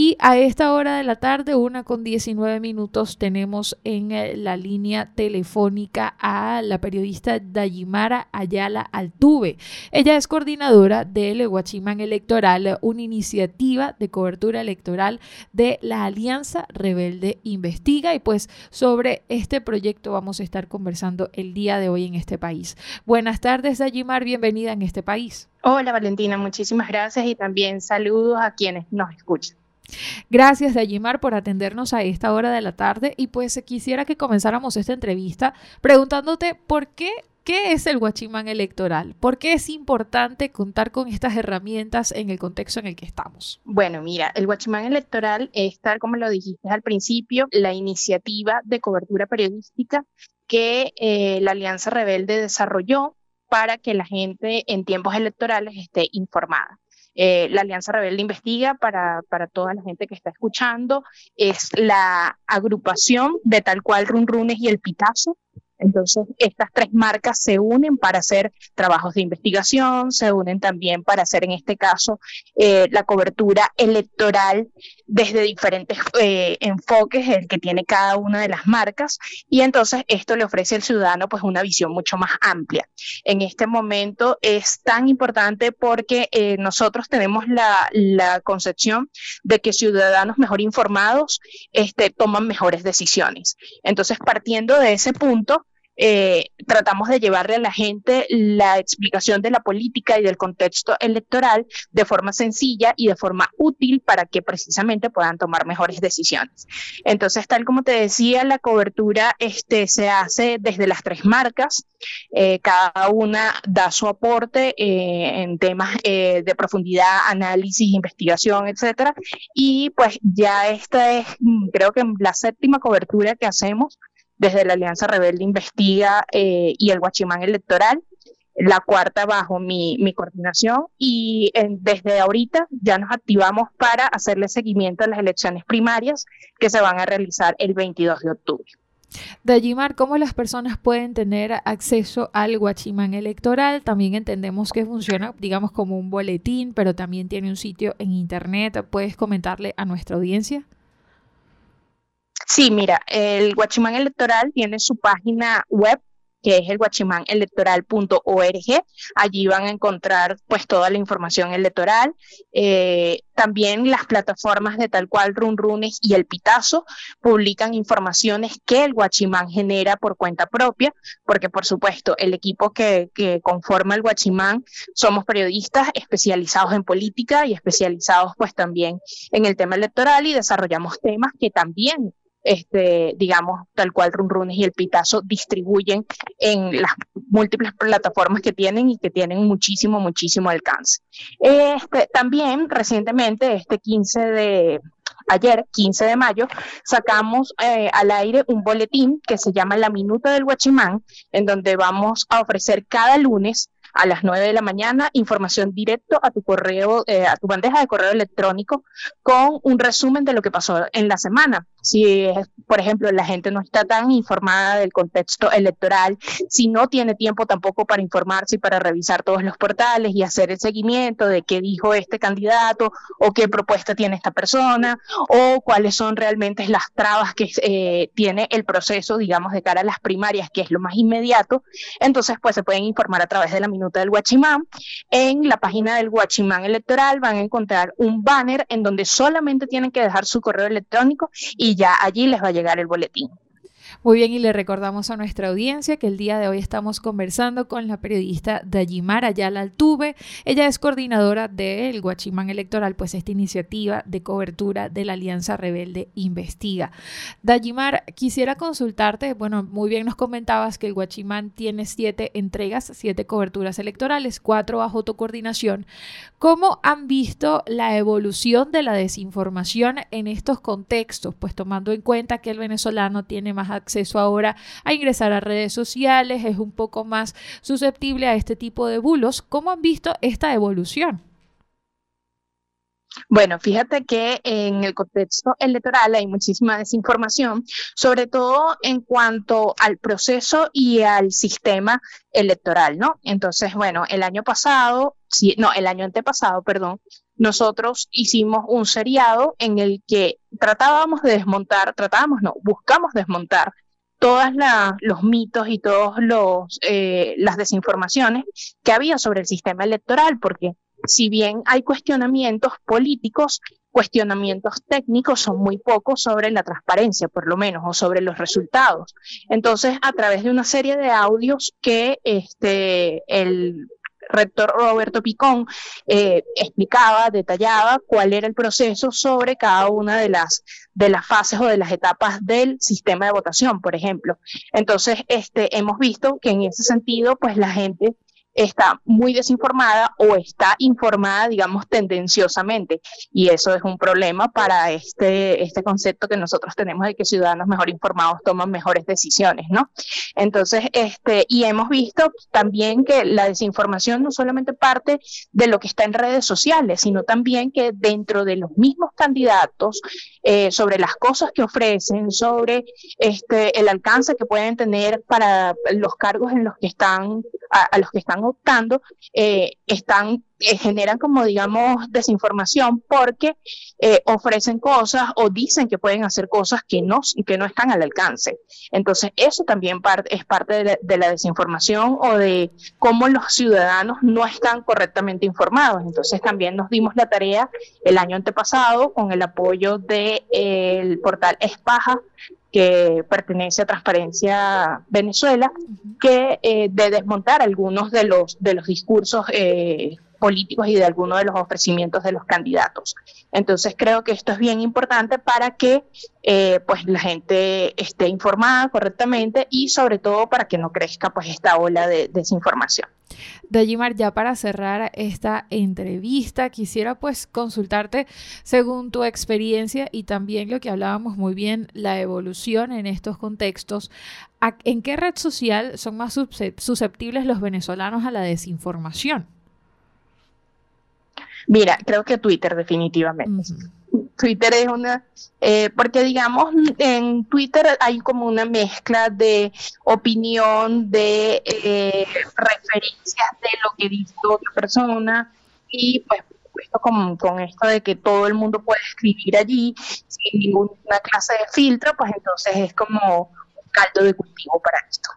Y a esta hora de la tarde, una con 19 minutos, tenemos en eh, la línea telefónica a la periodista Dayimara Ayala Altuve. Ella es coordinadora del Huachimán Electoral, una iniciativa de cobertura electoral de la Alianza Rebelde Investiga. Y pues sobre este proyecto vamos a estar conversando el día de hoy en este país. Buenas tardes, Dayimar, bienvenida en este país. Hola Valentina, muchísimas gracias y también saludos a quienes nos escuchan. Gracias, Dayimar, por atendernos a esta hora de la tarde. Y pues quisiera que comenzáramos esta entrevista preguntándote por qué ¿Qué es el guachimán electoral? ¿Por qué es importante contar con estas herramientas en el contexto en el que estamos? Bueno, mira, el guachimán electoral es, tal como lo dijiste al principio, la iniciativa de cobertura periodística que eh, la Alianza Rebelde desarrolló para que la gente en tiempos electorales esté informada. Eh, la Alianza Rebelde Investiga, para, para toda la gente que está escuchando, es la agrupación de tal cual Run Runes y el Pitazo, entonces, estas tres marcas se unen para hacer trabajos de investigación, se unen también para hacer, en este caso, eh, la cobertura electoral desde diferentes eh, enfoques, el que tiene cada una de las marcas, y entonces esto le ofrece al ciudadano pues una visión mucho más amplia. En este momento es tan importante porque eh, nosotros tenemos la, la, concepción de que ciudadanos mejor informados este, toman mejores decisiones. Entonces, partiendo de ese punto, eh, tratamos de llevarle a la gente la explicación de la política y del contexto electoral de forma sencilla y de forma útil para que precisamente puedan tomar mejores decisiones. Entonces, tal como te decía, la cobertura este, se hace desde las tres marcas. Eh, cada una da su aporte eh, en temas de profundidad, análisis, investigación, etcétera. Y pues ya esta es, mm, creo que la séptima cobertura que hacemos desde la Alianza Rebelde Investiga eh, y el Guachimán Electoral, la cuarta bajo mi, coordinación y desde ahorita ya nos activamos para hacerle seguimiento a las elecciones primarias que se van a realizar el 22 de octubre. Dayimar, ¿cómo las personas pueden tener acceso al guachimán electoral? También entendemos que funciona, digamos, como un boletín, pero también tiene un sitio en internet. ¿Puedes comentarle a nuestra audiencia? Sí, mira, el Guachimán Electoral tiene su página web que es el guachimanelectoral.org. Allí van a encontrar pues toda la información electoral. Eh, también las plataformas de tal cual Run Runes y El Pitazo publican informaciones que el Guachimán genera por cuenta propia, porque por supuesto el equipo que, que conforma el Guachimán somos periodistas especializados en política y especializados pues también en el tema electoral y desarrollamos temas que también este, digamos, tal cual Run Runes y el Pitazo distribuyen en las múltiples plataformas que tienen y que tienen muchísimo, muchísimo alcance. Este, también recientemente, este 15 de, ayer, 15 de mayo, sacamos eh, al aire un boletín que se llama La Minuta del Huachimán, en donde vamos a ofrecer cada lunes a las 9 de la mañana, información directo a tu correo, eh, a tu bandeja de correo electrónico con un resumen de lo que pasó en la semana. Si, por ejemplo, la gente no está tan informada del contexto electoral, si no tiene tiempo tampoco para informarse y para revisar todos los portales y hacer el seguimiento de qué dijo este candidato o qué propuesta tiene esta persona o cuáles son realmente las trabas que eh, tiene el proceso, digamos, de cara a las primarias, que es lo más inmediato, entonces pues se pueden informar a través de la minuta del Guachimán. En la página del Guachimán Electoral van a encontrar un banner en donde solamente tienen que dejar su correo electrónico y ya allí les va a llegar el boletín. Muy bien, y le recordamos a nuestra audiencia que el día de hoy estamos conversando con la periodista Dayimar Ayala Altuve. Ella es coordinadora del Guachimán Electoral, pues esta iniciativa de cobertura de la Alianza Rebelde Investiga. Dayimar, quisiera consultarte, bueno, muy bien nos comentabas que el Guachimán tiene siete entregas, siete coberturas electorales, cuatro bajo tu coordinación. ¿Cómo han visto la evolución de la desinformación en estos contextos? Pues tomando en cuenta que el venezolano tiene más ahora a ingresar a redes sociales, es un poco más susceptible a este tipo de bulos. ¿Cómo han visto esta evolución? Bueno, fíjate que en el contexto electoral hay muchísima desinformación, sobre todo en cuanto al proceso y al sistema electoral, ¿no? Entonces, bueno, el año pasado, sí, no, el año antepasado, perdón, nosotros hicimos un seriado en el que tratábamos de desmontar, tratábamos, no, buscamos desmontar todos los mitos y todas eh, las desinformaciones que había sobre el sistema electoral, porque si bien hay cuestionamientos políticos, cuestionamientos técnicos son muy pocos sobre la transparencia, por lo menos, o sobre los resultados. Entonces, a través de una serie de audios que este, el rector Roberto Picón eh, explicaba, detallaba cuál era el proceso sobre cada una de las, de las fases o de las etapas del sistema de votación, por ejemplo. Entonces, este, hemos visto que en ese sentido, pues la gente está muy desinformada o está informada, digamos, tendenciosamente. Y eso es un problema para este, este concepto que nosotros tenemos de que ciudadanos mejor informados toman mejores decisiones, ¿no? Entonces, este, y hemos visto también que la desinformación no solamente parte de lo que está en redes sociales, sino también que dentro de los mismos candidatos, eh, sobre las cosas que ofrecen, sobre este, el alcance que pueden tener para los cargos en los que están, a los que están optando eh, están eh, generan como digamos desinformación porque eh, ofrecen cosas o dicen que pueden hacer cosas que no que no están al alcance. Entonces eso también es parte de la, desinformación o de cómo los ciudadanos no están correctamente informados. Entonces también nos dimos la tarea el año antepasado con el apoyo del portal Espaja que pertenece a Transparencia Venezuela, que eh, de desmontar algunos de los, de los discursos eh, políticos y de algunos de los ofrecimientos de los candidatos. Entonces creo que esto es bien importante para que eh, pues la gente esté informada correctamente y sobre todo para que no crezca pues esta ola de desinformación. Dayimar, ya para cerrar esta entrevista, quisiera pues consultarte según tu experiencia y también lo que hablábamos muy bien, la evolución en estos contextos. ¿En qué red social son más susceptibles los venezolanos a la desinformación? Mira, creo que Twitter definitivamente. Twitter es una, eh, porque digamos, en Twitter hay como una mezcla de opinión, de eh, referencias de lo que dice otra persona y pues esto con, con esto de que todo el mundo puede escribir allí sin ninguna clase de filtro, pues entonces es como un caldo de cultivo para esto.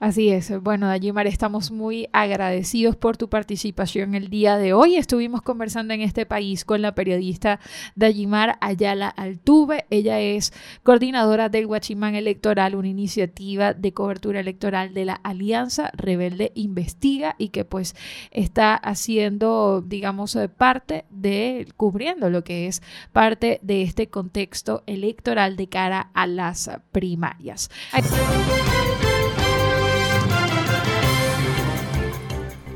Así es. Bueno, Dayimar, estamos muy agradecidos por tu participación el día de hoy. Estuvimos conversando en este país con la periodista Dayimar Ayala Altuve. Ella es coordinadora del Guachimán Electoral, una iniciativa de cobertura electoral de la Alianza Rebelde Investiga y que pues está haciendo, digamos, eh, parte de, cubriendo lo que es parte de este contexto electoral de cara a las primarias.